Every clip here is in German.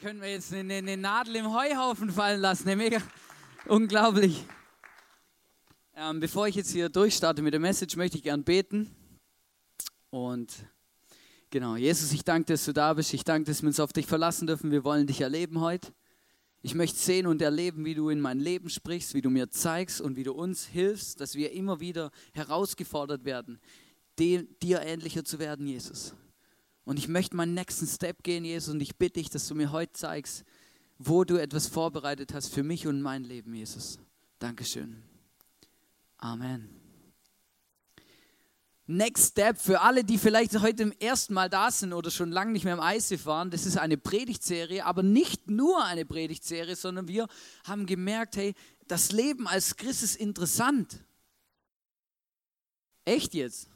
können wir jetzt eine, eine, Nadel im Heuhaufen fallen lassen. Ne? Mega unglaublich. Ähm, bevor ich jetzt hier durchstarte mit der Message, möchte ich gern beten. Und genau, Jesus, ich danke, dass du da bist. Ich danke, dass wir uns auf dich verlassen dürfen. Wir wollen dich erleben heute. Ich möchte sehen und erleben, wie du in mein Leben sprichst, wie du mir zeigst und wie du uns hilfst, dass wir immer wieder herausgefordert werden, dir ähnlicher zu werden, Jesus. Und ich möchte meinen nächsten Step gehen, Jesus, und ich bitte dich, dass du mir heute zeigst, wo du etwas vorbereitet hast für mich und mein Leben, Jesus. Dankeschön. Amen. Next Step für alle, die vielleicht heute zum ersten Mal da sind oder schon lange nicht mehr im ICF waren, das ist eine Predigtserie, aber nicht nur eine Predigtserie, sondern wir haben gemerkt, hey, das Leben als Christ ist interessant. Echt jetzt?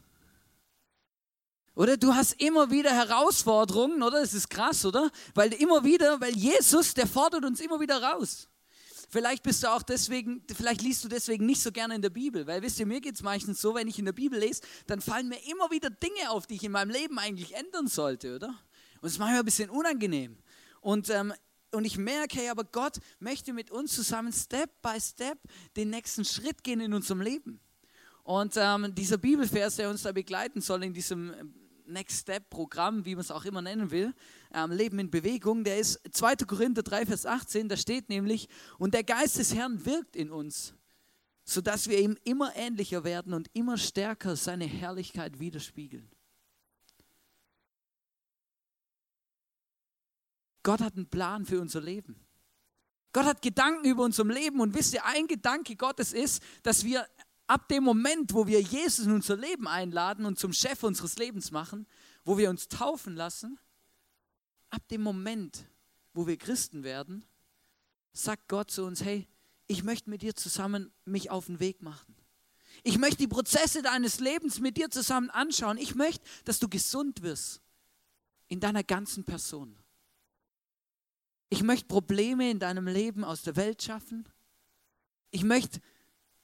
Oder du hast immer wieder Herausforderungen, oder? Das ist krass, oder? Weil immer wieder, weil Jesus, der fordert uns immer wieder raus. Vielleicht bist du auch deswegen, vielleicht liest du deswegen nicht so gerne in der Bibel, weil wisst ihr, mir geht es meistens so, wenn ich in der Bibel lese, dann fallen mir immer wieder Dinge auf, die ich in meinem Leben eigentlich ändern sollte, oder? Und es ist manchmal ein bisschen unangenehm. Und, ähm, und ich merke, hey, aber Gott möchte mit uns zusammen Step by Step den nächsten Schritt gehen in unserem Leben. Und ähm, dieser Bibelvers, der uns da begleiten soll in diesem Next Step Programm, wie man es auch immer nennen will, ähm, Leben in Bewegung, der ist 2. Korinther 3, Vers 18, da steht nämlich, und der Geist des Herrn wirkt in uns, sodass wir ihm immer ähnlicher werden und immer stärker seine Herrlichkeit widerspiegeln. Gott hat einen Plan für unser Leben. Gott hat Gedanken über unser Leben und wisst ihr, ein Gedanke Gottes ist, dass wir ab dem Moment, wo wir Jesus in unser Leben einladen und zum Chef unseres Lebens machen, wo wir uns taufen lassen, ab dem Moment, wo wir Christen werden, sagt Gott zu uns, hey, ich möchte mit dir zusammen mich auf den Weg machen. Ich möchte die Prozesse deines Lebens mit dir zusammen anschauen. Ich möchte, dass du gesund wirst in deiner ganzen Person. Ich möchte Probleme in deinem Leben aus der Welt schaffen. Ich möchte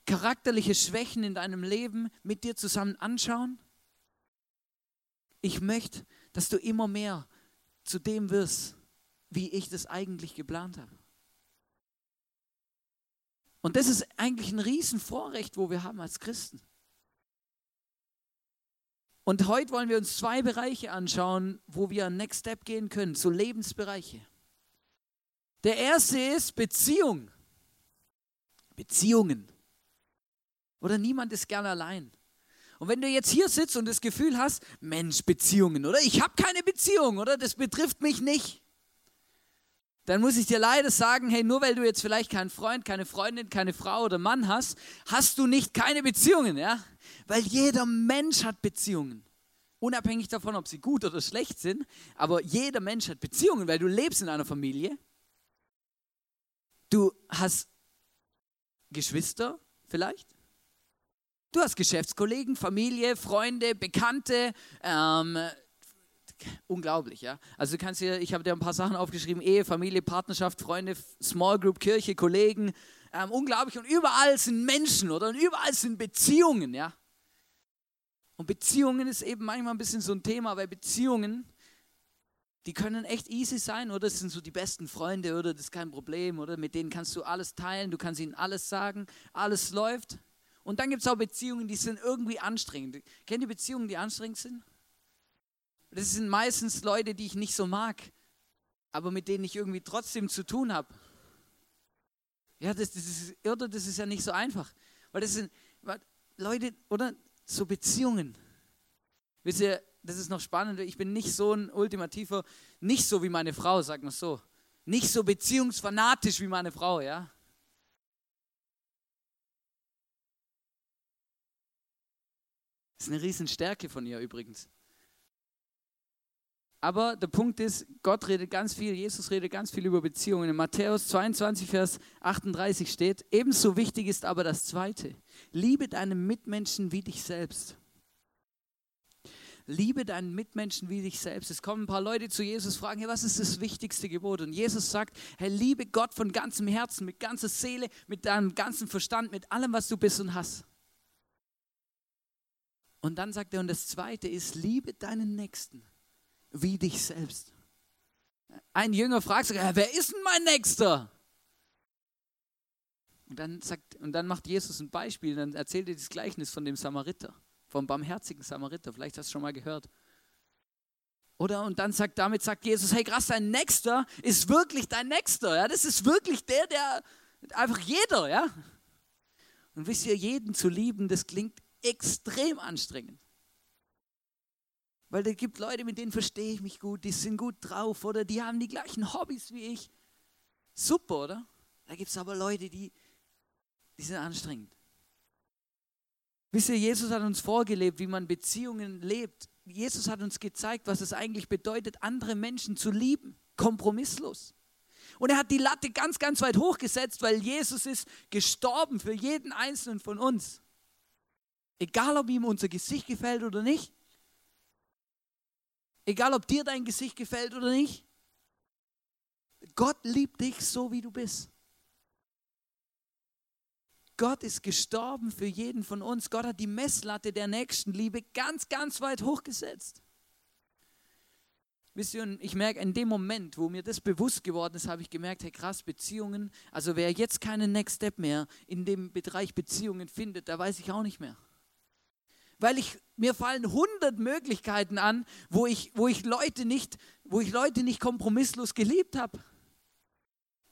charakterliche Schwächen in deinem Leben mit dir zusammen anschauen. Ich möchte, dass du immer mehr zu dem wirst, wie ich das eigentlich geplant habe. Und das ist eigentlich ein Riesenvorrecht, wo wir haben als Christen. Und heute wollen wir uns zwei Bereiche anschauen, wo wir Next Step gehen können, so Lebensbereiche. Der erste ist Beziehung. Beziehungen. Oder niemand ist gern allein. Und wenn du jetzt hier sitzt und das Gefühl hast, Mensch, Beziehungen, oder ich habe keine Beziehung, oder das betrifft mich nicht, dann muss ich dir leider sagen, hey, nur weil du jetzt vielleicht keinen Freund, keine Freundin, keine Frau oder Mann hast, hast du nicht keine Beziehungen, ja? Weil jeder Mensch hat Beziehungen. Unabhängig davon, ob sie gut oder schlecht sind, aber jeder Mensch hat Beziehungen, weil du lebst in einer Familie. Du hast Geschwister vielleicht. Du hast Geschäftskollegen, Familie, Freunde, Bekannte. Ähm, unglaublich, ja. Also du kannst hier, ich habe dir ein paar Sachen aufgeschrieben: Ehe, Familie, Partnerschaft, Freunde, Small Group, Kirche, Kollegen. Ähm, unglaublich. Und überall sind Menschen, oder? Und überall sind Beziehungen, ja. Und Beziehungen ist eben manchmal ein bisschen so ein Thema, weil Beziehungen, die können echt easy sein, oder? Das sind so die besten Freunde, oder? Das ist kein Problem, oder? Mit denen kannst du alles teilen, du kannst ihnen alles sagen, alles läuft. Und dann gibt es auch Beziehungen, die sind irgendwie anstrengend. Kennt ihr Beziehungen, die anstrengend sind? Das sind meistens Leute, die ich nicht so mag, aber mit denen ich irgendwie trotzdem zu tun habe. Ja, das, das, ist, oder das ist ja nicht so einfach. Weil das sind Leute, oder? So Beziehungen. Wisst ihr, das ist noch spannend. Ich bin nicht so ein ultimativer, nicht so wie meine Frau, sagt man so. Nicht so beziehungsfanatisch wie meine Frau, ja. Das ist eine Riesenstärke von ihr übrigens. Aber der Punkt ist, Gott redet ganz viel, Jesus redet ganz viel über Beziehungen. In Matthäus 22, Vers 38 steht, ebenso wichtig ist aber das Zweite. Liebe deinen Mitmenschen wie dich selbst. Liebe deinen Mitmenschen wie dich selbst. Es kommen ein paar Leute zu Jesus, fragen, hey, was ist das wichtigste Gebot? Und Jesus sagt, hey, liebe Gott von ganzem Herzen, mit ganzer Seele, mit deinem ganzen Verstand, mit allem, was du bist und hast. Und dann sagt er, und das Zweite ist, liebe deinen Nächsten wie dich selbst. ein Jünger fragt sogar, wer ist denn mein Nächster? Und dann, sagt, und dann macht Jesus ein Beispiel, dann erzählt er das Gleichnis von dem Samariter, vom barmherzigen Samariter. Vielleicht hast du schon mal gehört. Oder? Und dann sagt, damit sagt Jesus, hey krass, dein Nächster ist wirklich dein Nächster. Ja? Das ist wirklich der, der, einfach jeder, ja. Und wisst ihr, jeden zu lieben, das klingt extrem anstrengend. Weil es gibt Leute, mit denen verstehe ich mich gut, die sind gut drauf oder die haben die gleichen Hobbys wie ich. Super, oder? Da gibt es aber Leute, die, die sind anstrengend. Wisst ihr, Jesus hat uns vorgelebt, wie man Beziehungen lebt. Jesus hat uns gezeigt, was es eigentlich bedeutet, andere Menschen zu lieben, kompromisslos. Und er hat die Latte ganz, ganz weit hochgesetzt, weil Jesus ist gestorben für jeden einzelnen von uns. Egal, ob ihm unser Gesicht gefällt oder nicht. Egal, ob dir dein Gesicht gefällt oder nicht. Gott liebt dich so, wie du bist. Gott ist gestorben für jeden von uns. Gott hat die Messlatte der Nächstenliebe ganz, ganz weit hochgesetzt. Wisst ihr, ich merke, in dem Moment, wo mir das bewusst geworden ist, habe ich gemerkt, hey krass, Beziehungen, also wer jetzt keinen Next Step mehr in dem Bereich Beziehungen findet, da weiß ich auch nicht mehr. Weil ich, mir fallen hundert Möglichkeiten an, wo ich, wo ich Leute nicht, wo ich Leute nicht kompromisslos geliebt habe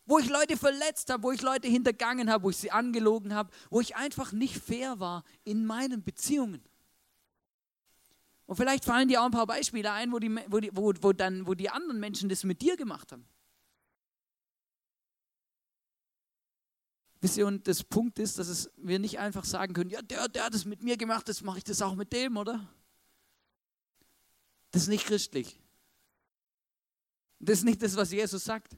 wo ich Leute verletzt habe, wo ich Leute hintergangen habe, wo ich sie angelogen habe, wo ich einfach nicht fair war in meinen Beziehungen. Und vielleicht fallen dir auch ein paar Beispiele ein, wo die, wo die, wo, wo dann, wo die anderen Menschen das mit dir gemacht haben. Wisst ihr, und das Punkt ist, dass es, wir nicht einfach sagen können, ja, der, der hat es mit mir gemacht, das mache ich das auch mit dem, oder? Das ist nicht christlich. Das ist nicht das, was Jesus sagt.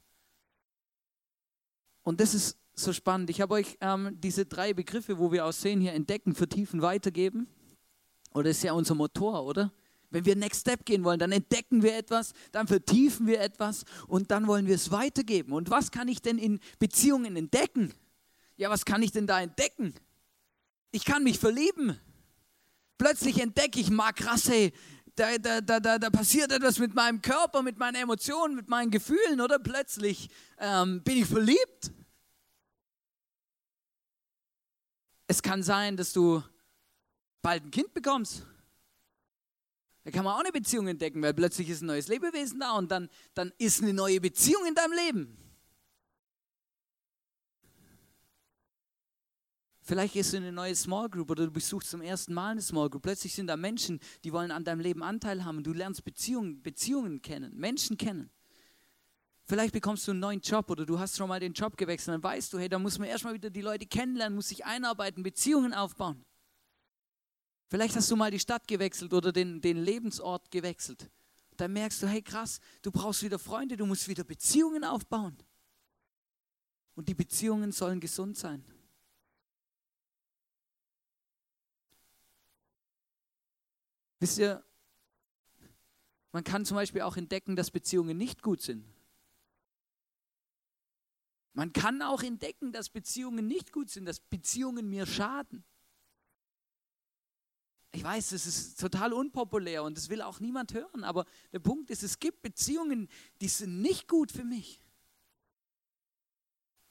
Und das ist so spannend. Ich habe euch ähm, diese drei Begriffe, wo wir aussehen, hier entdecken, vertiefen, weitergeben. Oder das ist ja unser Motor, oder? Wenn wir Next Step gehen wollen, dann entdecken wir etwas, dann vertiefen wir etwas und dann wollen wir es weitergeben. Und was kann ich denn in Beziehungen entdecken? Ja, was kann ich denn da entdecken? Ich kann mich verlieben. Plötzlich entdecke ich, mag krass, hey, da, da, da, da, da passiert etwas mit meinem Körper, mit meinen Emotionen, mit meinen Gefühlen, oder plötzlich ähm, bin ich verliebt. Es kann sein, dass du bald ein Kind bekommst. Da kann man auch eine Beziehung entdecken, weil plötzlich ist ein neues Lebewesen da und dann, dann ist eine neue Beziehung in deinem Leben. Vielleicht gehst du in eine neue Small Group oder du besuchst zum ersten Mal eine Small Group. Plötzlich sind da Menschen, die wollen an deinem Leben Anteil haben. Du lernst Beziehungen, Beziehungen kennen, Menschen kennen. Vielleicht bekommst du einen neuen Job oder du hast schon mal den Job gewechselt. Dann weißt du, hey, da muss man erstmal wieder die Leute kennenlernen, muss sich einarbeiten, Beziehungen aufbauen. Vielleicht hast du mal die Stadt gewechselt oder den, den Lebensort gewechselt. Dann merkst du, hey krass, du brauchst wieder Freunde, du musst wieder Beziehungen aufbauen. Und die Beziehungen sollen gesund sein. Wisst ihr, man kann zum Beispiel auch entdecken, dass Beziehungen nicht gut sind. Man kann auch entdecken, dass Beziehungen nicht gut sind, dass Beziehungen mir schaden. Ich weiß, das ist total unpopulär und das will auch niemand hören, aber der Punkt ist, es gibt Beziehungen, die sind nicht gut für mich.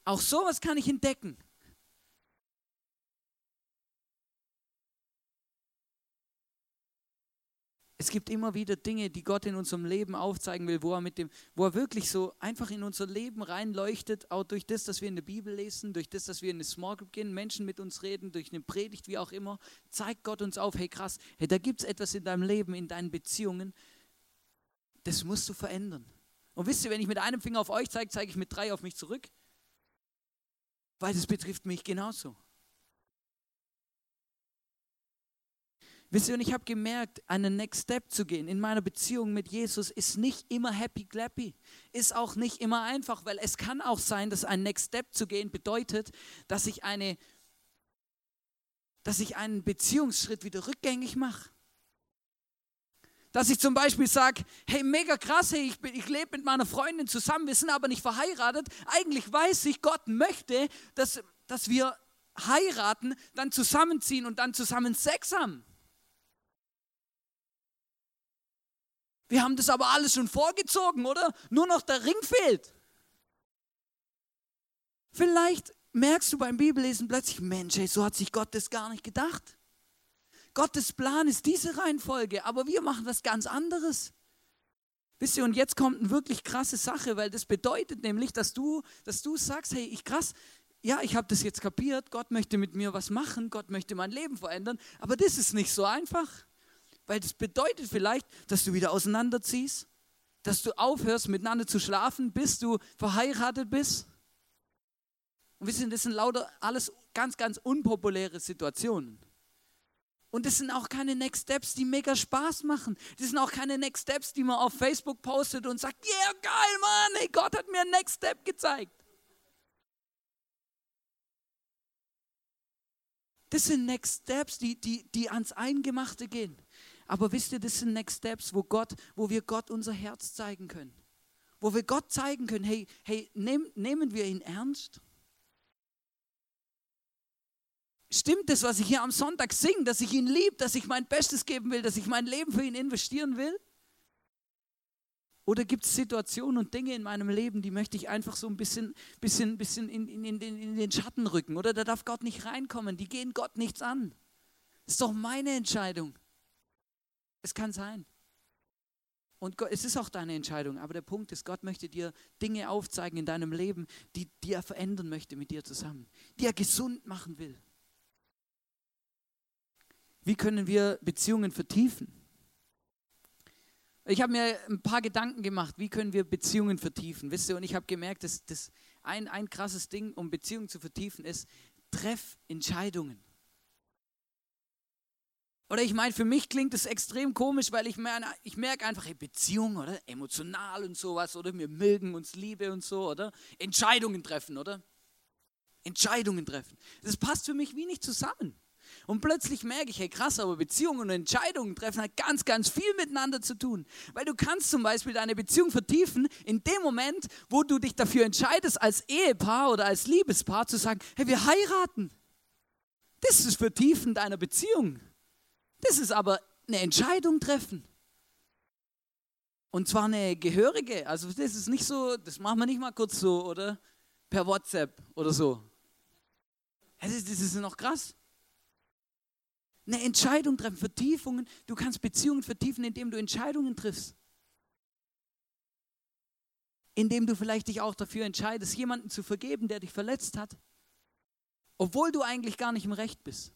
Auch sowas kann ich entdecken. Es gibt immer wieder Dinge, die Gott in unserem Leben aufzeigen will, wo er mit dem, wo er wirklich so einfach in unser Leben reinleuchtet, auch durch das, dass wir in der Bibel lesen, durch das, dass wir in eine Small Group gehen, Menschen mit uns reden, durch eine Predigt, wie auch immer, zeigt Gott uns auf, hey krass, hey, da gibt es etwas in deinem Leben, in deinen Beziehungen, das musst du verändern. Und wisst ihr, wenn ich mit einem Finger auf euch zeige, zeige ich mit drei auf mich zurück, weil das betrifft mich genauso. Wisst ihr, und ich habe gemerkt, einen Next Step zu gehen in meiner Beziehung mit Jesus ist nicht immer happy clappy, ist auch nicht immer einfach, weil es kann auch sein, dass ein Next Step zu gehen bedeutet, dass ich eine, dass ich einen Beziehungsschritt wieder rückgängig mache. Dass ich zum Beispiel sage, hey, mega krass, hey, ich, ich lebe mit meiner Freundin zusammen, wir sind aber nicht verheiratet. Eigentlich weiß ich, Gott möchte, dass, dass wir heiraten, dann zusammenziehen und dann zusammen Sex haben. Wir haben das aber alles schon vorgezogen, oder? Nur noch der Ring fehlt. Vielleicht merkst du beim Bibellesen plötzlich, Mensch, ey, so hat sich Gott das gar nicht gedacht. Gottes Plan ist diese Reihenfolge, aber wir machen was ganz anderes. Wisst ihr, und jetzt kommt eine wirklich krasse Sache, weil das bedeutet nämlich, dass du, dass du sagst, hey, ich krass, ja, ich habe das jetzt kapiert, Gott möchte mit mir was machen, Gott möchte mein Leben verändern, aber das ist nicht so einfach, weil das bedeutet vielleicht, dass du wieder auseinanderziehst, dass du aufhörst miteinander zu schlafen, bis du verheiratet bist. Und wir sind, das sind lauter alles ganz, ganz unpopuläre Situationen. Und das sind auch keine Next Steps, die mega Spaß machen. Das sind auch keine Next Steps, die man auf Facebook postet und sagt, yeah, geil, Mann, ey, Gott hat mir einen Next Step gezeigt. Das sind Next Steps, die, die, die ans Eingemachte gehen. Aber wisst ihr, das sind Next Steps, wo, Gott, wo wir Gott unser Herz zeigen können. Wo wir Gott zeigen können, hey, hey nehm, nehmen wir ihn ernst? Stimmt es, was ich hier am Sonntag singe, dass ich ihn liebe, dass ich mein Bestes geben will, dass ich mein Leben für ihn investieren will? Oder gibt es Situationen und Dinge in meinem Leben, die möchte ich einfach so ein bisschen, bisschen, bisschen in, in, in, in den Schatten rücken? Oder da darf Gott nicht reinkommen, die gehen Gott nichts an. Das ist doch meine Entscheidung. Es kann sein. Und es ist auch deine Entscheidung, aber der Punkt ist, Gott möchte dir Dinge aufzeigen in deinem Leben, die, die er verändern möchte mit dir zusammen, die er gesund machen will. Wie können wir Beziehungen vertiefen? Ich habe mir ein paar Gedanken gemacht, wie können wir Beziehungen vertiefen. Wisst ihr, und ich habe gemerkt, dass das ein, ein krasses Ding, um Beziehungen zu vertiefen, ist, treff Entscheidungen. Oder ich meine, für mich klingt das extrem komisch, weil ich, meine, ich merke einfach, hey, Beziehung, oder? Emotional und sowas, oder? Wir mögen uns Liebe und so, oder? Entscheidungen treffen, oder? Entscheidungen treffen. Das passt für mich wie nicht zusammen. Und plötzlich merke ich, hey krass, aber Beziehungen und Entscheidungen treffen hat ganz, ganz viel miteinander zu tun. Weil du kannst zum Beispiel deine Beziehung vertiefen in dem Moment, wo du dich dafür entscheidest, als Ehepaar oder als Liebespaar zu sagen, hey, wir heiraten. Das ist Vertiefen deiner Beziehung. Das ist aber eine Entscheidung treffen. Und zwar eine gehörige. Also das ist nicht so, das machen wir nicht mal kurz so, oder? Per WhatsApp oder so. Das ist, das ist noch krass eine Entscheidung treffen, Vertiefungen. Du kannst Beziehungen vertiefen, indem du Entscheidungen triffst. Indem du vielleicht dich auch dafür entscheidest, jemanden zu vergeben, der dich verletzt hat, obwohl du eigentlich gar nicht im Recht bist.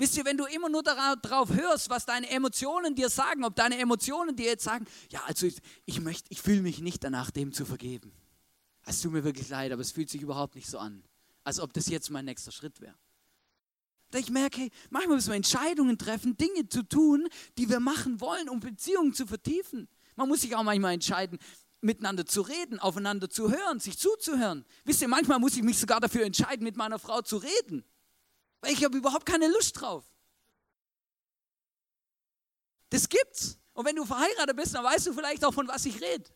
Wisst ihr, wenn du immer nur darauf hörst, was deine Emotionen dir sagen, ob deine Emotionen dir jetzt sagen, ja, also ich, ich möchte, ich fühle mich nicht danach, dem zu vergeben. Es tut mir wirklich leid, aber es fühlt sich überhaupt nicht so an, als ob das jetzt mein nächster Schritt wäre. Ich merke, hey, manchmal müssen wir Entscheidungen treffen, Dinge zu tun, die wir machen wollen, um Beziehungen zu vertiefen. Man muss sich auch manchmal entscheiden, miteinander zu reden, aufeinander zu hören, sich zuzuhören. Wisst ihr, manchmal muss ich mich sogar dafür entscheiden, mit meiner Frau zu reden, weil ich habe überhaupt keine Lust drauf. Das gibt's. Und wenn du verheiratet bist, dann weißt du vielleicht auch, von was ich rede.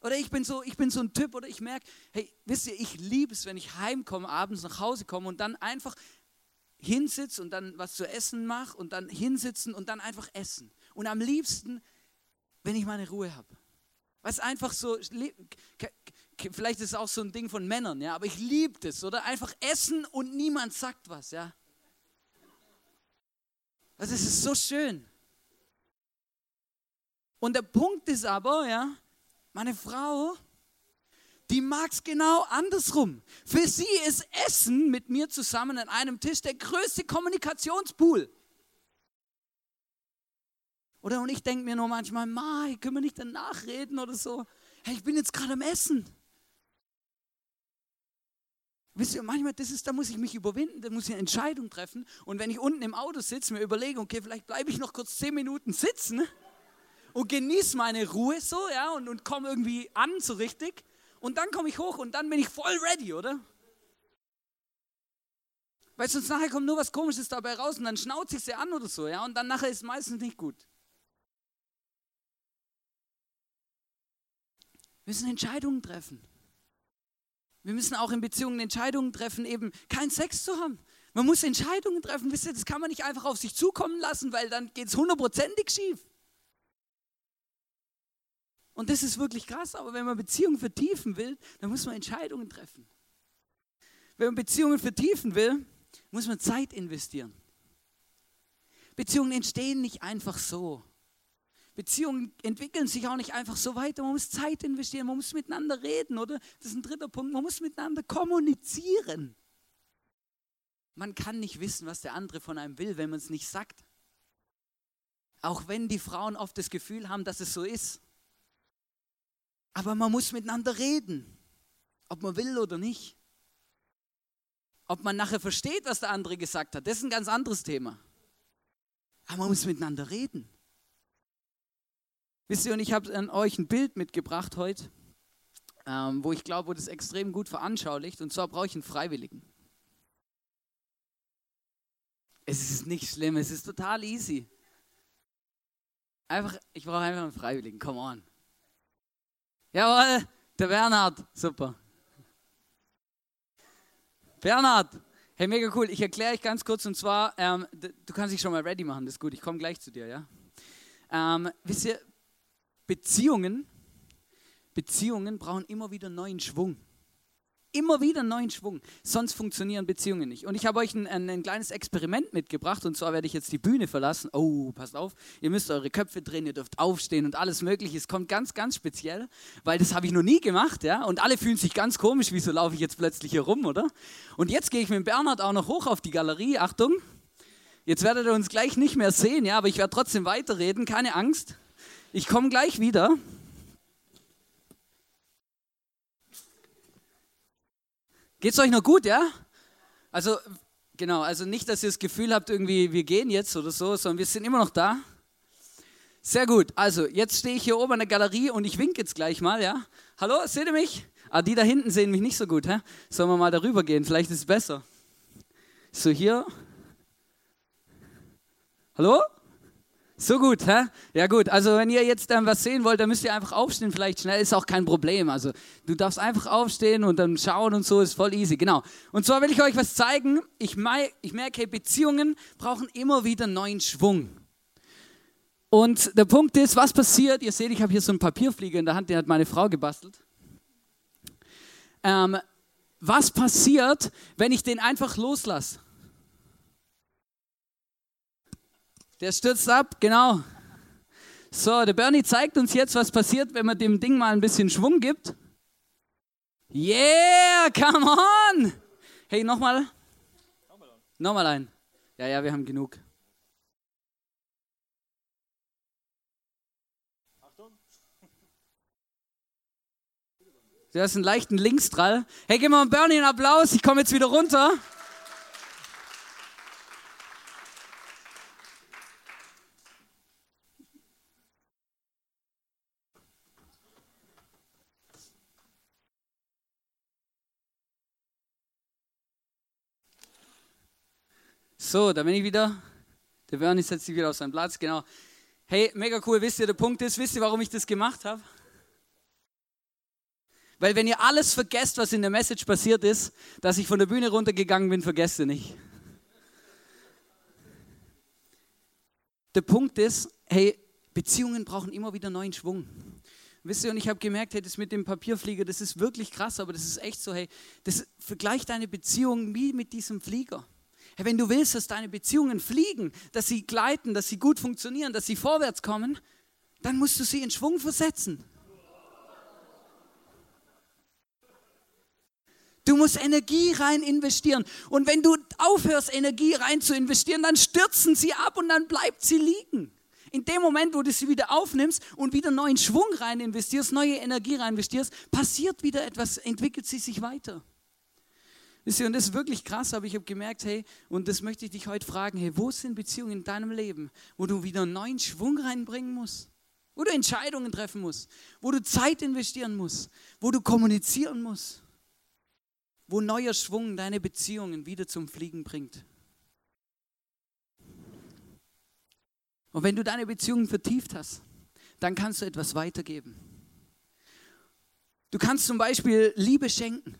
Oder ich bin so, ich bin so ein Typ, oder ich merke, hey, wisst ihr, ich liebe es, wenn ich heimkomme, abends nach Hause komme und dann einfach hinsitze und dann was zu essen mache und dann hinsitzen und dann einfach essen. Und am liebsten, wenn ich meine Ruhe habe. Was einfach so, vielleicht ist es auch so ein Ding von Männern, ja, aber ich liebe das, oder? Einfach essen und niemand sagt was, ja. Das ist so schön. Und der Punkt ist aber, ja, meine Frau, die mag es genau andersrum. Für sie ist Essen mit mir zusammen an einem Tisch der größte Kommunikationspool. Oder und ich denke mir nur manchmal, Mai, können wir nicht danach reden oder so? Hey, ich bin jetzt gerade am Essen. Wisst ihr, manchmal, das ist, da muss ich mich überwinden, da muss ich eine Entscheidung treffen. Und wenn ich unten im Auto sitze, mir überlege, okay, vielleicht bleibe ich noch kurz zehn Minuten sitzen und genieße meine Ruhe so, ja, und, und komme irgendwie an so richtig. Und dann komme ich hoch und dann bin ich voll ready, oder? Weil sonst nachher kommt nur was Komisches dabei raus und dann schnauze ich sie an oder so, ja, und dann nachher ist es meistens nicht gut. Wir müssen Entscheidungen treffen. Wir müssen auch in Beziehungen Entscheidungen treffen, eben keinen Sex zu haben. Man muss Entscheidungen treffen. Wisst ihr, das kann man nicht einfach auf sich zukommen lassen, weil dann geht es hundertprozentig schief. Und das ist wirklich krass, aber wenn man Beziehungen vertiefen will, dann muss man Entscheidungen treffen. Wenn man Beziehungen vertiefen will, muss man Zeit investieren. Beziehungen entstehen nicht einfach so. Beziehungen entwickeln sich auch nicht einfach so weiter. Man muss Zeit investieren, man muss miteinander reden, oder? Das ist ein dritter Punkt. Man muss miteinander kommunizieren. Man kann nicht wissen, was der andere von einem will, wenn man es nicht sagt. Auch wenn die Frauen oft das Gefühl haben, dass es so ist. Aber man muss miteinander reden, ob man will oder nicht. Ob man nachher versteht, was der andere gesagt hat, das ist ein ganz anderes Thema. Aber man muss miteinander reden. Wisst ihr, und ich habe an euch ein Bild mitgebracht heute, ähm, wo ich glaube, wo das extrem gut veranschaulicht. Und zwar brauche ich einen Freiwilligen. Es ist nicht schlimm, es ist total easy. Einfach, ich brauche einfach einen Freiwilligen, come on. Jawohl, der Bernhard, super. Bernhard, hey, mega cool. Ich erkläre euch ganz kurz und zwar, ähm, du kannst dich schon mal ready machen, das ist gut, ich komme gleich zu dir, ja. Ähm, wisst ihr, Beziehungen, Beziehungen brauchen immer wieder neuen Schwung. Immer wieder neuen Schwung, sonst funktionieren Beziehungen nicht. Und ich habe euch ein, ein, ein, kleines Experiment mitgebracht und zwar werde ich jetzt die Bühne verlassen. Oh, passt auf, ihr müsst eure Köpfe drehen, ihr dürft aufstehen und alles Mögliche. Es kommt ganz, ganz speziell, weil das habe ich noch nie gemacht, ja. Und alle fühlen sich ganz komisch, wieso laufe ich jetzt plötzlich hier rum, oder? Und jetzt gehe ich mit Bernhard auch noch hoch auf die Galerie. Achtung, jetzt werdet ihr uns gleich nicht mehr sehen, ja, aber ich werde trotzdem weiterreden, keine Angst. Ich komme gleich wieder. Geht's euch noch gut, ja? Also, genau, also nicht, dass ihr das Gefühl habt, irgendwie, wir gehen jetzt oder so, sondern wir sind immer noch da. Sehr gut. Also, jetzt stehe ich hier oben in der Galerie und ich winke jetzt gleich mal, ja? Hallo, seht ihr mich? Ah, die da hinten sehen mich nicht so gut, hä? Sollen wir mal darüber gehen? Vielleicht ist es besser. So, hier. Hallo? So gut, hä? Ja gut, also wenn ihr jetzt dann was sehen wollt, dann müsst ihr einfach aufstehen, vielleicht schnell, ist auch kein Problem. Also du darfst einfach aufstehen und dann schauen und so, ist voll easy, genau. Und zwar will ich euch was zeigen. Ich, ich merke, Beziehungen brauchen immer wieder neuen Schwung. Und der Punkt ist, was passiert, ihr seht, ich habe hier so einen Papierflieger in der Hand, den hat meine Frau gebastelt. Ähm, was passiert, wenn ich den einfach loslasse? Der stürzt ab, genau. So, der Bernie zeigt uns jetzt, was passiert, wenn man dem Ding mal ein bisschen Schwung gibt. Yeah, come on! Hey, nochmal. Nochmal ein. Ja, ja, wir haben genug. Achtung. Du hast einen leichten Linksdrall. Hey, gib mal Bernie einen Applaus. Ich komme jetzt wieder runter. So, da bin ich wieder. Der Bernie setzt sich wieder auf seinen Platz, genau. Hey, mega cool. Wisst ihr, der Punkt ist, wisst ihr, warum ich das gemacht habe? Weil wenn ihr alles vergesst, was in der Message passiert ist, dass ich von der Bühne runtergegangen bin, vergesst ihr nicht. Der Punkt ist, hey, Beziehungen brauchen immer wieder neuen Schwung. Wisst ihr, und ich habe gemerkt, hey, das mit dem Papierflieger, das ist wirklich krass, aber das ist echt so, hey, das vergleicht deine Beziehung wie mit diesem Flieger. Hey, wenn du willst, dass deine Beziehungen fliegen, dass sie gleiten, dass sie gut funktionieren, dass sie vorwärts kommen, dann musst du sie in Schwung versetzen. Du musst Energie rein investieren. Und wenn du aufhörst, Energie rein zu investieren, dann stürzen sie ab und dann bleibt sie liegen. In dem Moment, wo du sie wieder aufnimmst und wieder neuen Schwung rein investierst, neue Energie rein investierst, passiert wieder etwas, entwickelt sie sich weiter. Wisst ihr, und das ist wirklich krass, aber ich habe gemerkt, hey, und das möchte ich dich heute fragen, hey, wo sind Beziehungen in deinem Leben, wo du wieder einen neuen Schwung reinbringen musst? Wo du Entscheidungen treffen musst, wo du Zeit investieren musst, wo du kommunizieren musst, wo neuer Schwung deine Beziehungen wieder zum Fliegen bringt. Und wenn du deine Beziehungen vertieft hast, dann kannst du etwas weitergeben. Du kannst zum Beispiel Liebe schenken.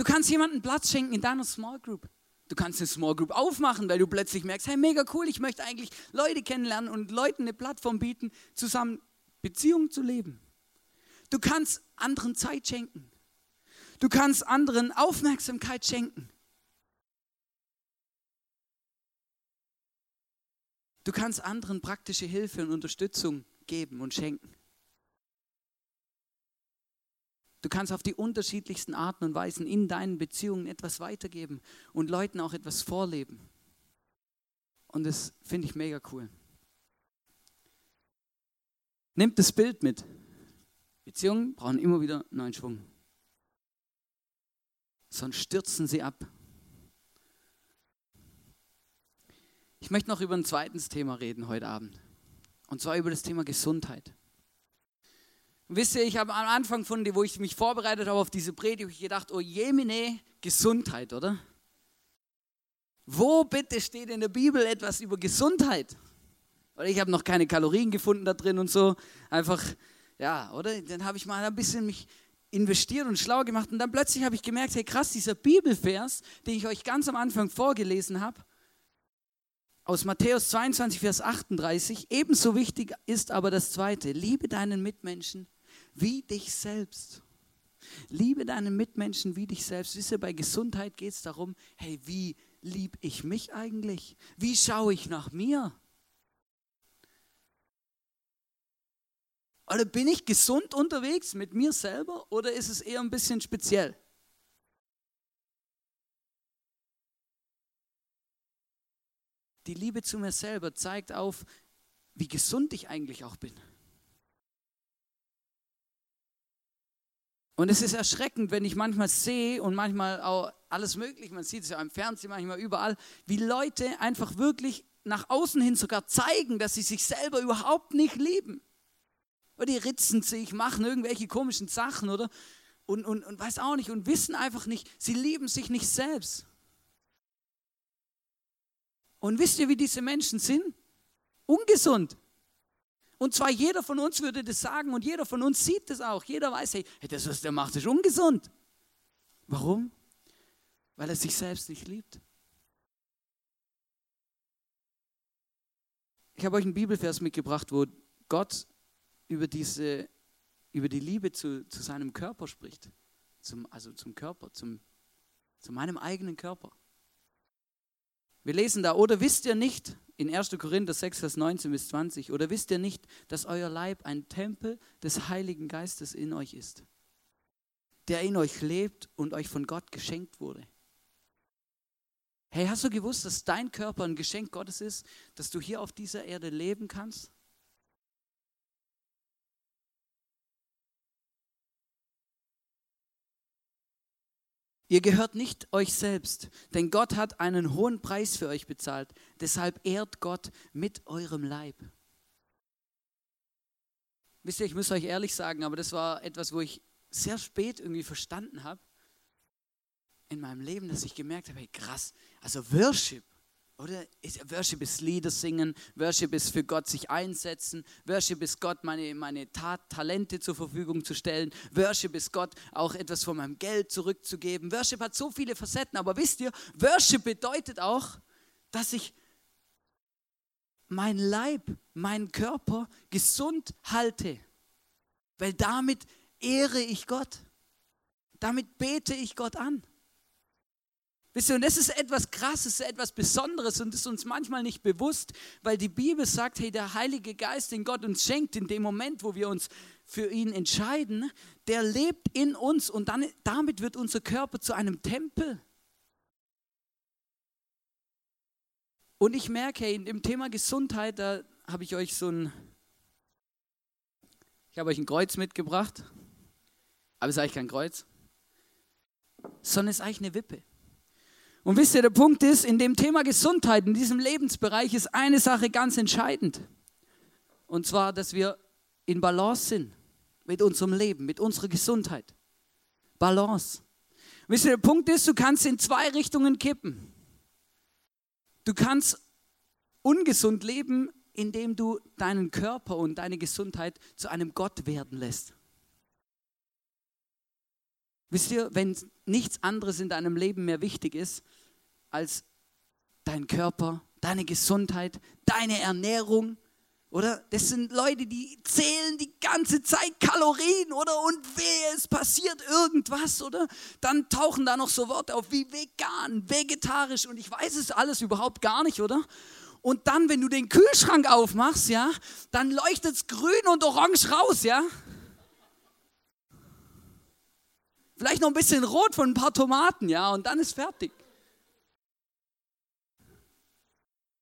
Du kannst jemandem Platz schenken in deiner Small Group. Du kannst eine Small Group aufmachen, weil du plötzlich merkst, hey, mega cool, ich möchte eigentlich Leute kennenlernen und Leuten eine Plattform bieten, zusammen Beziehungen zu leben. Du kannst anderen Zeit schenken. Du kannst anderen Aufmerksamkeit schenken. Du kannst anderen praktische Hilfe und Unterstützung geben und schenken. Du kannst auf die unterschiedlichsten Arten und Weisen in deinen Beziehungen etwas weitergeben und Leuten auch etwas vorleben. Und das finde ich mega cool. Nehmt das Bild mit. Beziehungen brauchen immer wieder neuen Schwung. Sonst stürzen sie ab. Ich möchte noch über ein zweites Thema reden heute Abend. Und zwar über das Thema Gesundheit. Und wisst ihr, ich habe am Anfang von, wo ich mich vorbereitet habe auf diese Predigt, ich gedacht, oh jemine, Gesundheit, oder? Wo bitte steht in der Bibel etwas über Gesundheit? Oder ich habe noch keine Kalorien gefunden da drin und so. Einfach, ja, oder? Dann habe ich mal ein bisschen mich investiert und schlau gemacht und dann plötzlich habe ich gemerkt, hey krass, dieser Bibelvers, den ich euch ganz am Anfang vorgelesen habe, aus Matthäus 22, Vers 38, ebenso wichtig ist aber das zweite, liebe deinen Mitmenschen wie dich selbst. Liebe deinen Mitmenschen wie dich selbst. Wisst ihr, bei Gesundheit geht es darum, hey, wie liebe ich mich eigentlich? Wie schaue ich nach mir? Oder bin ich gesund unterwegs mit mir selber oder ist es eher ein bisschen speziell? Die Liebe zu mir selber zeigt auf, wie gesund ich eigentlich auch bin. Und es ist erschreckend, wenn ich manchmal sehe und manchmal auch alles Mögliche, man sieht es ja im Fernsehen, manchmal überall, wie Leute einfach wirklich nach außen hin sogar zeigen, dass sie sich selber überhaupt nicht lieben. Oder die ritzen sich, machen irgendwelche komischen Sachen, oder? Und, und, und weiß auch nicht und wissen einfach nicht, sie lieben sich nicht selbst. Und wisst ihr, wie diese Menschen sind? Ungesund. Und zwar jeder von uns würde das sagen und jeder von uns sieht das auch. Jeder weiß, hey, das, was der macht, ist ungesund. Warum? Weil er sich selbst nicht liebt. Ich habe euch einen Bibelvers mitgebracht, wo Gott über, diese, über die Liebe zu, zu seinem Körper spricht. Zum, also zum Körper, zum, zu meinem eigenen Körper. Wir lesen da, oder wisst ihr nicht, in 1. Korinther 6, Vers 19 bis 20, oder wisst ihr nicht, dass euer Leib ein Tempel des Heiligen Geistes in euch ist, der in euch lebt und euch von Gott geschenkt wurde? Hey, hast du gewusst, dass dein Körper ein Geschenk Gottes ist, dass du hier auf dieser Erde leben kannst? Ihr gehört nicht euch selbst, denn Gott hat einen hohen Preis für euch bezahlt. Deshalb ehrt Gott mit eurem Leib. Wisst ihr, ich muss euch ehrlich sagen, aber das war etwas, wo ich sehr spät irgendwie verstanden habe in meinem Leben, dass ich gemerkt habe, hey krass, also Worship, oder? Worship ist Lieder singen, Worship ist für Gott sich einsetzen, Worship ist Gott meine, meine Tat, Talente zur Verfügung zu stellen, Worship ist Gott auch etwas von meinem Geld zurückzugeben. Worship hat so viele Facetten, aber wisst ihr, Worship bedeutet auch, dass ich mein Leib, meinen Körper gesund halte, weil damit ehre ich Gott, damit bete ich Gott an. Wisst ihr, und das ist etwas Krasses, etwas Besonderes und ist uns manchmal nicht bewusst, weil die Bibel sagt, hey, der Heilige Geist, den Gott uns schenkt, in dem Moment, wo wir uns für ihn entscheiden, der lebt in uns und dann, damit wird unser Körper zu einem Tempel. Und ich merke, hey, im Thema Gesundheit, da habe ich euch so ein, ich habe euch ein Kreuz mitgebracht, aber es ist eigentlich kein Kreuz, sondern es ist eigentlich eine Wippe. Und wisst ihr, der Punkt ist, in dem Thema Gesundheit, in diesem Lebensbereich ist eine Sache ganz entscheidend. Und zwar, dass wir in Balance sind mit unserem Leben, mit unserer Gesundheit. Balance. Wisst ihr, der Punkt ist, du kannst in zwei Richtungen kippen. Du kannst ungesund leben, indem du deinen Körper und deine Gesundheit zu einem Gott werden lässt. Wisst ihr, wenn nichts anderes in deinem Leben mehr wichtig ist, als dein Körper, deine Gesundheit, deine Ernährung, oder? Das sind Leute, die zählen die ganze Zeit Kalorien, oder? Und wehe, es passiert irgendwas, oder? Dann tauchen da noch so Worte auf wie vegan, vegetarisch und ich weiß es alles überhaupt gar nicht, oder? Und dann, wenn du den Kühlschrank aufmachst, ja, dann leuchtet es grün und orange raus, ja? Vielleicht noch ein bisschen rot von ein paar Tomaten, ja, und dann ist fertig.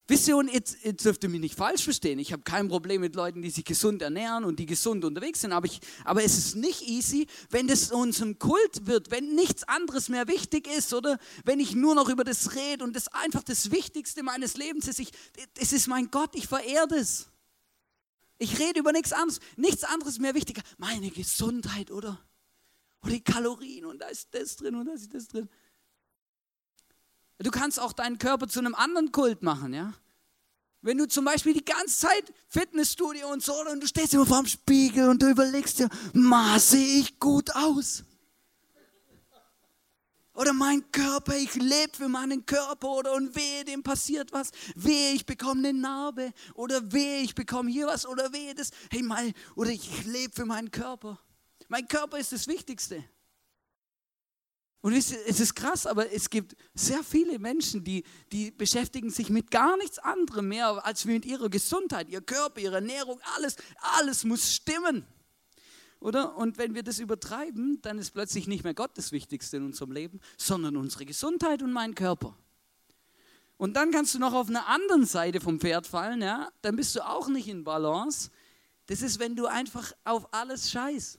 Wisst ihr, und jetzt, jetzt dürft ihr mich nicht falsch verstehen. Ich habe kein Problem mit Leuten, die sich gesund ernähren und die gesund unterwegs sind. Aber, ich, aber es ist nicht easy, wenn das unserem Kult wird, wenn nichts anderes mehr wichtig ist oder wenn ich nur noch über das rede und das einfach das Wichtigste meines Lebens ist. Ich, es ist mein Gott, ich verehre das. Ich rede über nichts anderes. Nichts anderes mehr wichtiger. Meine Gesundheit, oder? Oder die Kalorien und da ist das drin und da ist das drin. Du kannst auch deinen Körper zu einem anderen Kult machen, ja? Wenn du zum Beispiel die ganze Zeit Fitnessstudio und so, und du stehst immer vorm Spiegel und du überlegst dir, ma, sehe ich gut aus? Oder mein Körper, ich lebe für meinen Körper oder und wehe, dem passiert was. Wehe, ich bekomme eine Narbe oder wehe, ich bekomme hier was oder wehe das. Hey, mal, oder ich lebe für meinen Körper. Mein Körper ist das Wichtigste. Und es ist krass, aber es gibt sehr viele Menschen, die, die beschäftigen sich mit gar nichts anderem mehr als mit ihrer Gesundheit, ihr Körper, ihre Ernährung, alles, alles muss stimmen. Oder? Und wenn wir das übertreiben, dann ist plötzlich nicht mehr Gott das Wichtigste in unserem Leben, sondern unsere Gesundheit und mein Körper. Und dann kannst du noch auf einer anderen Seite vom Pferd fallen, ja? dann bist du auch nicht in Balance. Das ist, wenn du einfach auf alles scheißt.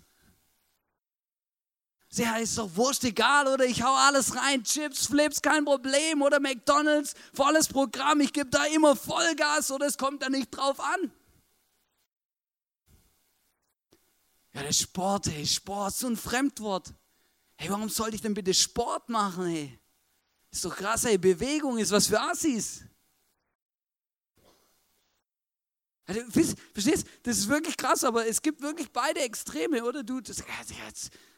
Sie heißt doch wurscht egal oder ich hau alles rein, Chips, Flips, kein Problem oder McDonalds, volles Programm, ich gebe da immer Vollgas oder es kommt da nicht drauf an. Ja, der Sport, hey, Sport, so ein Fremdwort. Hey, warum sollte ich denn bitte Sport machen, hey? Ist doch krass, hey, Bewegung ist was für Assis. Verstehst? Das ist wirklich krass, aber es gibt wirklich beide Extreme, oder? Du, das,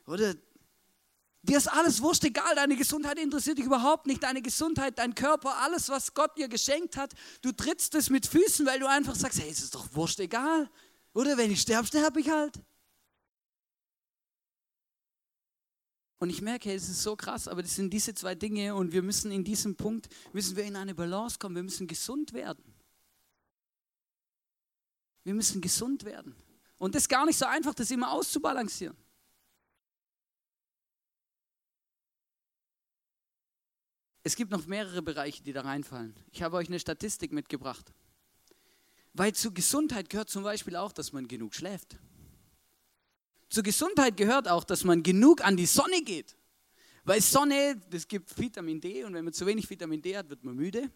oder Dir ist alles wurscht, egal, deine Gesundheit interessiert dich überhaupt nicht, deine Gesundheit, dein Körper, alles, was Gott dir geschenkt hat. Du trittst es mit Füßen, weil du einfach sagst, hey, es ist doch wurscht, egal. Oder wenn ich sterbe, sterbe ich halt. Und ich merke, hey, es ist so krass, aber das sind diese zwei Dinge und wir müssen in diesem Punkt, müssen wir in eine Balance kommen, wir müssen gesund werden. Wir müssen gesund werden. Und das ist gar nicht so einfach, das immer auszubalancieren. Es gibt noch mehrere Bereiche, die da reinfallen. Ich habe euch eine Statistik mitgebracht. Weil zur Gesundheit gehört zum Beispiel auch, dass man genug schläft. Zur Gesundheit gehört auch, dass man genug an die Sonne geht. Weil Sonne, das gibt Vitamin D und wenn man zu wenig Vitamin D hat, wird man müde.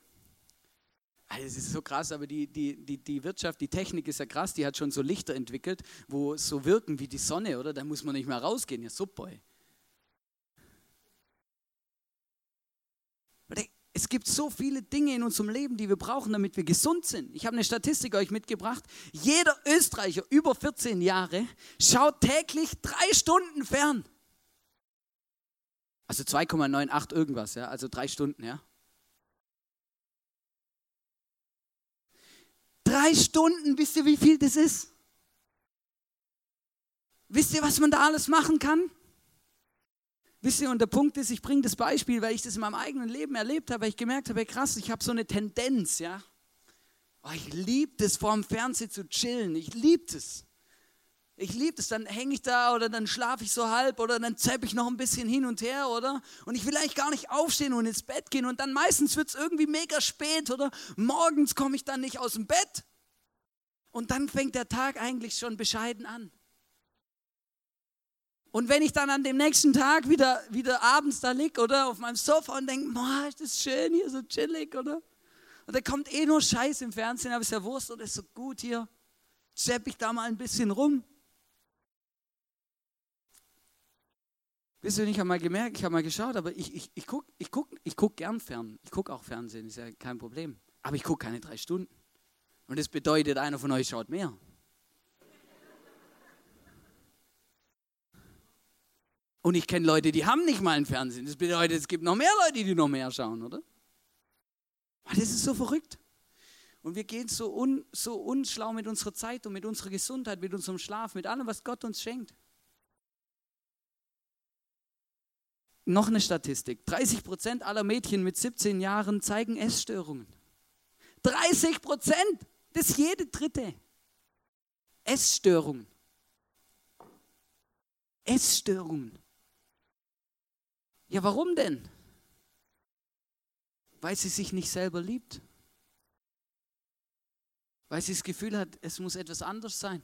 Also es ist so krass, aber die, die, die, die Wirtschaft, die Technik ist ja krass, die hat schon so Lichter entwickelt, wo so wirken wie die Sonne, oder? Da muss man nicht mehr rausgehen, ja super. Ey. Es gibt so viele Dinge in unserem Leben, die wir brauchen, damit wir gesund sind. Ich habe eine Statistik euch mitgebracht. Jeder Österreicher über 14 Jahre schaut täglich drei Stunden fern. Also 2,98 irgendwas, ja, also drei Stunden, ja. Drei Stunden, wisst ihr, wie viel das ist? Wisst ihr, was man da alles machen kann? Wisst ihr, und der Punkt ist, ich bringe das Beispiel, weil ich das in meinem eigenen Leben erlebt habe, weil ich gemerkt habe, krass, ich habe so eine Tendenz, ja. Oh, ich liebe das, vor dem Fernsehen zu chillen. Ich liebe das. Ich liebe es, dann hänge ich da oder dann schlafe ich so halb oder dann zeppe ich noch ein bisschen hin und her, oder? Und ich will eigentlich gar nicht aufstehen und ins Bett gehen und dann meistens wird es irgendwie mega spät, oder? Morgens komme ich dann nicht aus dem Bett und dann fängt der Tag eigentlich schon bescheiden an. Und wenn ich dann an dem nächsten Tag wieder, wieder abends da liege oder auf meinem Sofa und denke, boah, ist das schön hier, so chillig, oder? Und da kommt eh nur Scheiß im Fernsehen, aber ist ja Wurst oder ist so gut hier. Zepp ich da mal ein bisschen rum. Wisst ihr, ich habe mal gemerkt, ich habe mal geschaut, aber ich, ich, ich gucke ich guck, ich guck gern fern. Ich gucke auch Fernsehen, ist ja kein Problem. Aber ich gucke keine drei Stunden. Und das bedeutet, einer von euch schaut mehr. Und ich kenne Leute, die haben nicht mal ein Fernsehen. Das bedeutet, es gibt noch mehr Leute, die noch mehr schauen, oder? Das ist so verrückt. Und wir gehen so, un, so unschlau mit unserer Zeit und mit unserer Gesundheit, mit unserem Schlaf, mit allem, was Gott uns schenkt. Noch eine Statistik. 30 Prozent aller Mädchen mit 17 Jahren zeigen Essstörungen. 30 Prozent! Das ist jede dritte. Essstörungen. Essstörungen. Ja, warum denn? Weil sie sich nicht selber liebt. Weil sie das Gefühl hat, es muss etwas anders sein.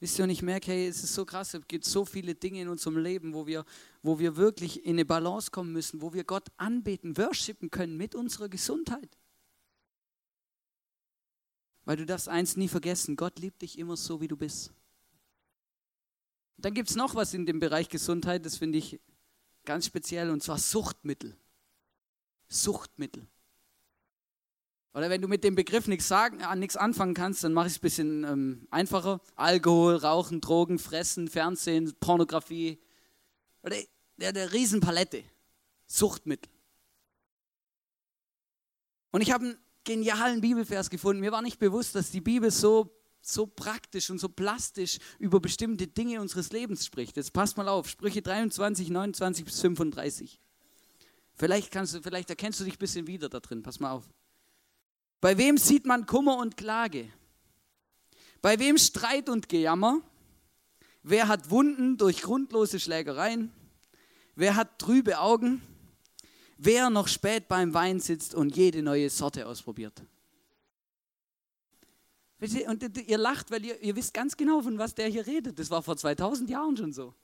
Wisst ihr, und ich merke, hey, es ist so krass, es gibt so viele Dinge in unserem Leben, wo wir, wo wir wirklich in eine Balance kommen müssen, wo wir Gott anbeten, worshipen können mit unserer Gesundheit. Weil du darfst eins nie vergessen, Gott liebt dich immer so, wie du bist. Dann gibt es noch was in dem Bereich Gesundheit, das finde ich ganz speziell, und zwar Suchtmittel. Suchtmittel. Oder wenn du mit dem Begriff nichts, sagen, äh, anfangen kannst, dann mache ich es ein bisschen ähm, einfacher. Alkohol, Rauchen, Drogen, Fressen, Fernsehen, Pornografie. Oder der, der Riesenpalette. Suchtmittel. Und ich habe einen genialen Bibelvers gefunden. Mir war nicht bewusst, dass die Bibel so, so praktisch und so plastisch über bestimmte Dinge unseres Lebens spricht. Jetzt passt mal auf, Sprüche 23, 29 bis 35. Vielleicht, kannst du, vielleicht erkennst du dich ein bisschen wieder da drin. Pass mal auf. Bei wem sieht man Kummer und Klage? Bei wem Streit und Gejammer? Wer hat Wunden durch grundlose Schlägereien? Wer hat trübe Augen? Wer noch spät beim Wein sitzt und jede neue Sorte ausprobiert? Und ihr lacht, weil ihr, ihr wisst ganz genau, von was der hier redet. Das war vor 2000 Jahren schon so.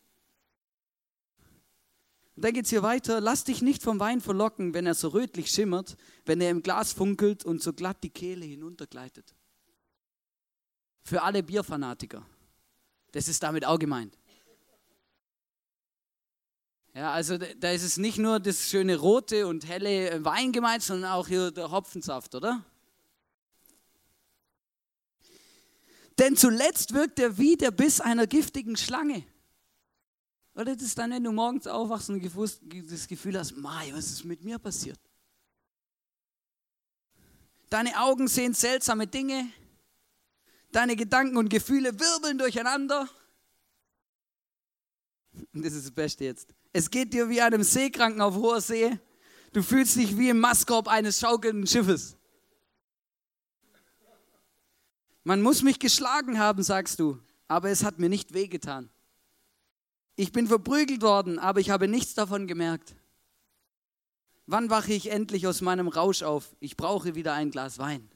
Und dann geht es hier weiter. Lass dich nicht vom Wein verlocken, wenn er so rötlich schimmert, wenn er im Glas funkelt und so glatt die Kehle hinuntergleitet. Für alle Bierfanatiker. Das ist damit auch gemeint. Ja, also da ist es nicht nur das schöne rote und helle Wein gemeint, sondern auch hier der Hopfensaft, oder? Denn zuletzt wirkt er wie der Biss einer giftigen Schlange. Oder das ist dann, wenn du morgens aufwachst und das Gefühl hast, Mai, was ist mit mir passiert? Deine Augen sehen seltsame Dinge. Deine Gedanken und Gefühle wirbeln durcheinander. Und das ist das Beste jetzt. Es geht dir wie einem Seekranken auf hoher See. Du fühlst dich wie im Mastkorb eines schaukelnden Schiffes. Man muss mich geschlagen haben, sagst du, aber es hat mir nicht wehgetan. Ich bin verprügelt worden, aber ich habe nichts davon gemerkt. Wann wache ich endlich aus meinem Rausch auf? Ich brauche wieder ein Glas Wein.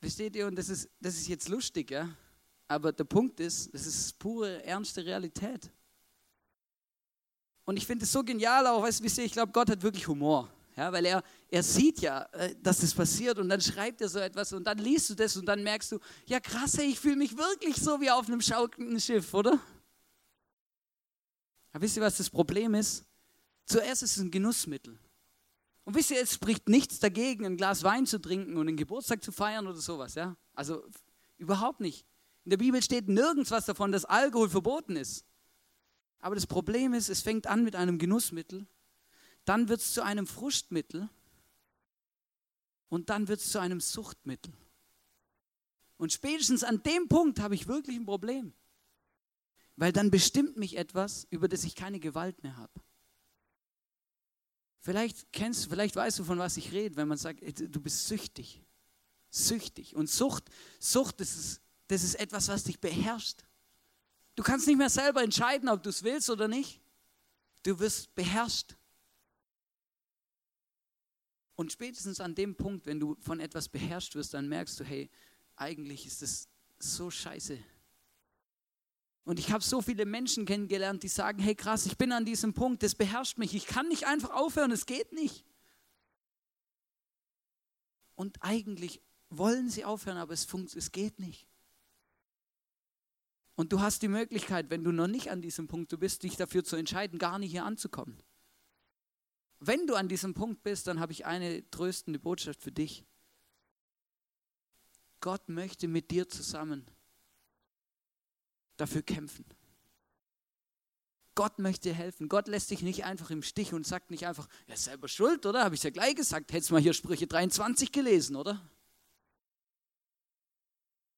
Versteht ihr? Und das ist, das ist jetzt lustig, ja? Aber der Punkt ist, das ist pure, ernste Realität. Und ich finde es so genial auch, weißt du, ich glaube, Gott hat wirklich Humor. Ja, weil er, er sieht ja, äh, dass das passiert und dann schreibt er so etwas und dann liest du das und dann merkst du, ja krass, ich fühle mich wirklich so wie auf einem schaukelnden Schiff, oder? Aber wisst ihr, was das Problem ist? Zuerst ist es ein Genussmittel. Und wisst ihr, es spricht nichts dagegen, ein Glas Wein zu trinken und einen Geburtstag zu feiern oder sowas, ja? Also überhaupt nicht. In der Bibel steht nirgends was davon, dass Alkohol verboten ist. Aber das Problem ist, es fängt an mit einem Genussmittel dann wird es zu einem Frustmittel und dann wird es zu einem Suchtmittel. Und spätestens an dem Punkt habe ich wirklich ein Problem, weil dann bestimmt mich etwas, über das ich keine Gewalt mehr habe. Vielleicht kennst, vielleicht weißt du, von was ich rede, wenn man sagt, du bist süchtig. Süchtig. Und Sucht, Sucht, das ist, das ist etwas, was dich beherrscht. Du kannst nicht mehr selber entscheiden, ob du es willst oder nicht. Du wirst beherrscht. Und spätestens an dem Punkt, wenn du von etwas beherrscht wirst, dann merkst du, hey, eigentlich ist das so scheiße. Und ich habe so viele Menschen kennengelernt, die sagen, hey krass, ich bin an diesem Punkt, das beherrscht mich, ich kann nicht einfach aufhören, es geht nicht. Und eigentlich wollen sie aufhören, aber es, funkt, es geht nicht. Und du hast die Möglichkeit, wenn du noch nicht an diesem Punkt bist, dich dafür zu entscheiden, gar nicht hier anzukommen. Wenn du an diesem Punkt bist, dann habe ich eine tröstende Botschaft für dich. Gott möchte mit dir zusammen dafür kämpfen. Gott möchte helfen. Gott lässt dich nicht einfach im Stich und sagt nicht einfach, ja, selber schuld, oder? Habe ich ja gleich gesagt. Hättest mal hier Sprüche 23 gelesen, oder?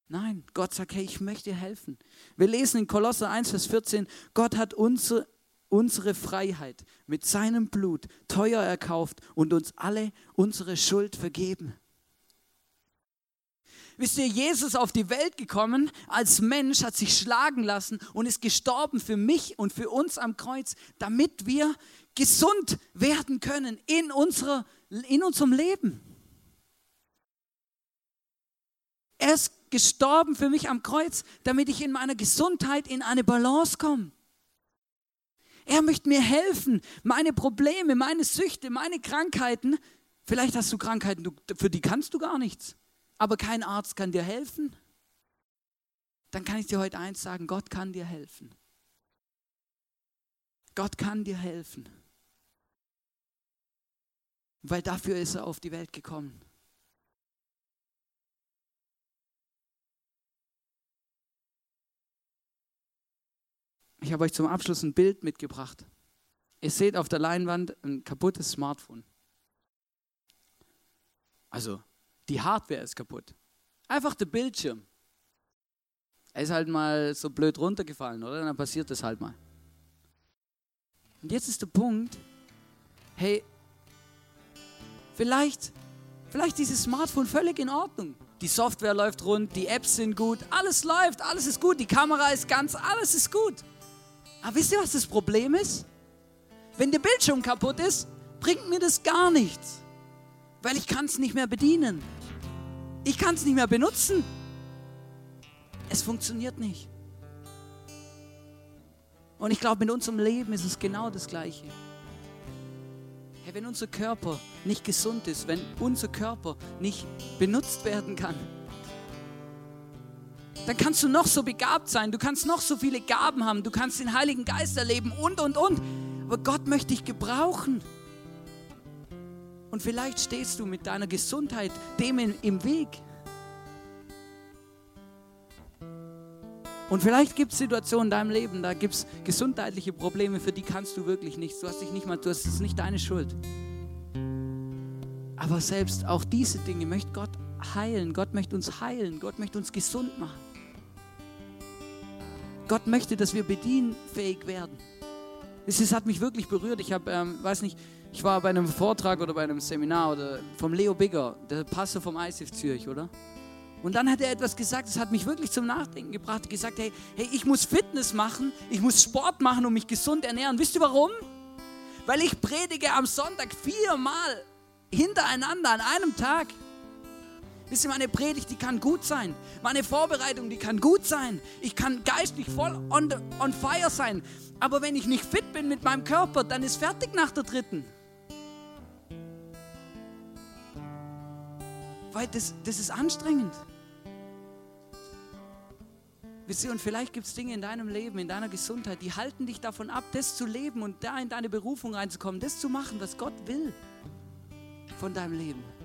Nein, Gott sagt, hey, ich möchte helfen. Wir lesen in Kolosser 1, Vers 14, Gott hat unsere, unsere Freiheit mit seinem Blut teuer erkauft und uns alle unsere Schuld vergeben. Wisst ihr, Jesus auf die Welt gekommen als Mensch, hat sich schlagen lassen und ist gestorben für mich und für uns am Kreuz, damit wir gesund werden können in, unserer, in unserem Leben. Er ist gestorben für mich am Kreuz, damit ich in meiner Gesundheit in eine Balance komme. Er möchte mir helfen, meine Probleme, meine Süchte, meine Krankheiten. Vielleicht hast du Krankheiten, für die kannst du gar nichts aber kein Arzt kann dir helfen, dann kann ich dir heute eins sagen, Gott kann dir helfen. Gott kann dir helfen. Weil dafür ist er auf die Welt gekommen. Ich habe euch zum Abschluss ein Bild mitgebracht. Ihr seht auf der Leinwand ein kaputtes Smartphone. Also die Hardware ist kaputt. Einfach der Bildschirm. Er ist halt mal so blöd runtergefallen, oder? Dann passiert das halt mal. Und jetzt ist der Punkt, hey, vielleicht, vielleicht dieses Smartphone völlig in Ordnung. Die Software läuft rund, die Apps sind gut, alles läuft, alles ist gut, die Kamera ist ganz, alles ist gut. Aber wisst ihr, was das Problem ist? Wenn der Bildschirm kaputt ist, bringt mir das gar nichts, weil ich kann es nicht mehr bedienen. Ich kann es nicht mehr benutzen. Es funktioniert nicht. Und ich glaube, in unserem Leben ist es genau das Gleiche. Hey, wenn unser Körper nicht gesund ist, wenn unser Körper nicht benutzt werden kann, dann kannst du noch so begabt sein, du kannst noch so viele Gaben haben, du kannst den Heiligen Geist erleben und, und, und. Aber Gott möchte dich gebrauchen. Und vielleicht stehst du mit deiner Gesundheit dem im Weg. Und vielleicht gibt es Situationen in deinem Leben, da gibt es gesundheitliche Probleme, für die kannst du wirklich nichts. Du hast dich nicht mal, du hast es nicht deine Schuld. Aber selbst auch diese Dinge möchte Gott heilen. Gott möchte uns heilen. Gott möchte uns gesund machen. Gott möchte, dass wir bedienfähig werden. Es hat mich wirklich berührt. Ich habe, ähm, weiß nicht, ich war bei einem Vortrag oder bei einem Seminar oder vom Leo Bigger, der Pastor vom ICF Zürich, oder? Und dann hat er etwas gesagt, das hat mich wirklich zum Nachdenken gebracht. Er gesagt, hey, hey, ich muss Fitness machen, ich muss Sport machen und mich gesund ernähren. Wisst ihr warum? Weil ich predige am Sonntag viermal hintereinander an einem Tag. Wisst ihr, meine Predigt, die kann gut sein. Meine Vorbereitung, die kann gut sein. Ich kann geistlich voll on, the, on fire sein. Aber wenn ich nicht fit bin mit meinem Körper, dann ist fertig nach der dritten. weil das, das ist anstrengend. Wisst ihr, und vielleicht gibt es Dinge in deinem Leben, in deiner Gesundheit, die halten dich davon ab, das zu leben und da in deine Berufung reinzukommen, das zu machen, was Gott will von deinem Leben.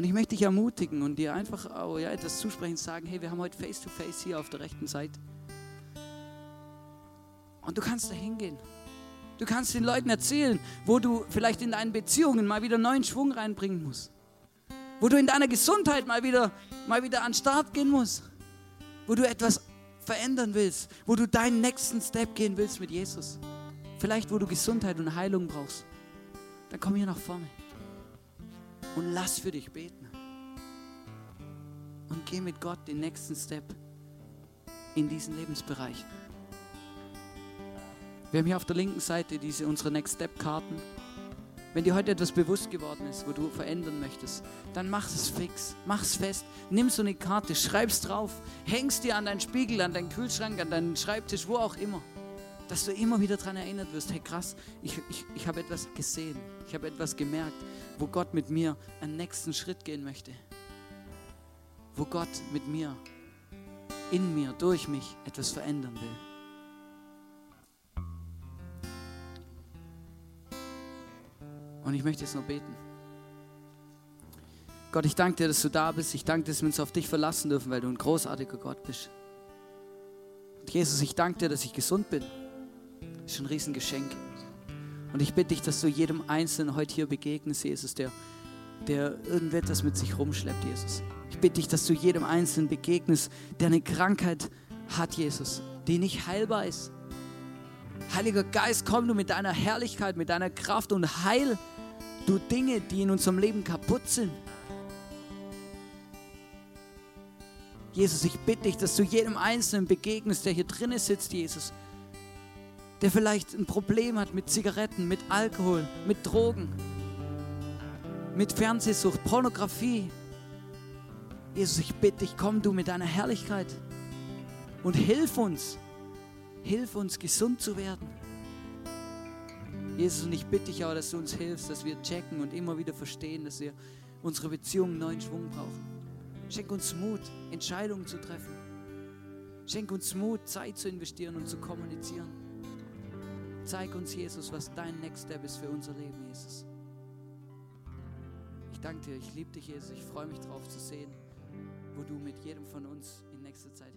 Und ich möchte dich ermutigen und dir einfach oh ja, etwas zusprechen, sagen, hey, wir haben heute Face-to-Face -face hier auf der rechten Seite. Und du kannst da hingehen. Du kannst den Leuten erzählen, wo du vielleicht in deinen Beziehungen mal wieder neuen Schwung reinbringen musst wo du in deiner Gesundheit mal wieder, mal wieder an den Start gehen musst, wo du etwas verändern willst, wo du deinen nächsten Step gehen willst mit Jesus. Vielleicht, wo du Gesundheit und Heilung brauchst. Dann komm hier nach vorne und lass für dich beten. Und geh mit Gott den nächsten Step in diesen Lebensbereich. Wir haben hier auf der linken Seite diese unsere Next Step Karten. Wenn dir heute etwas bewusst geworden ist, wo du verändern möchtest, dann mach es fix, mach es fest. Nimm so eine Karte, schreib's drauf, hängst dir an deinen Spiegel, an deinen Kühlschrank, an deinen Schreibtisch, wo auch immer. Dass du immer wieder daran erinnert wirst, hey krass, ich, ich, ich habe etwas gesehen, ich habe etwas gemerkt, wo Gott mit mir einen nächsten Schritt gehen möchte. Wo Gott mit mir, in mir, durch mich etwas verändern will. Und ich möchte jetzt noch beten. Gott, ich danke dir, dass du da bist. Ich danke dir, dass wir uns auf dich verlassen dürfen, weil du ein großartiger Gott bist. Jesus, ich danke dir, dass ich gesund bin. Ist ein Riesengeschenk. Und ich bitte dich, dass du jedem Einzelnen heute hier begegnest, Jesus, der, der irgendetwas mit sich rumschleppt, Jesus. Ich bitte dich, dass du jedem Einzelnen begegnest, der eine Krankheit hat, Jesus, die nicht heilbar ist. Heiliger Geist, komm du mit deiner Herrlichkeit, mit deiner Kraft und heil du Dinge, die in unserem Leben kaputt sind. Jesus, ich bitte dich, dass du jedem Einzelnen begegnest, der hier drinnen sitzt, Jesus, der vielleicht ein Problem hat mit Zigaretten, mit Alkohol, mit Drogen, mit Fernsehsucht, Pornografie. Jesus, ich bitte dich, komm du mit deiner Herrlichkeit und hilf uns, hilf uns gesund zu werden. Jesus, und ich bitte dich auch, dass du uns hilfst, dass wir checken und immer wieder verstehen, dass wir unsere Beziehungen neuen Schwung brauchen. Schenk uns Mut, Entscheidungen zu treffen. Schenk uns Mut, Zeit zu investieren und zu kommunizieren. Zeig uns, Jesus, was dein Next Step ist für unser Leben, Jesus. Ich danke dir, ich liebe dich, Jesus. Ich freue mich darauf zu sehen, wo du mit jedem von uns in nächster Zeit.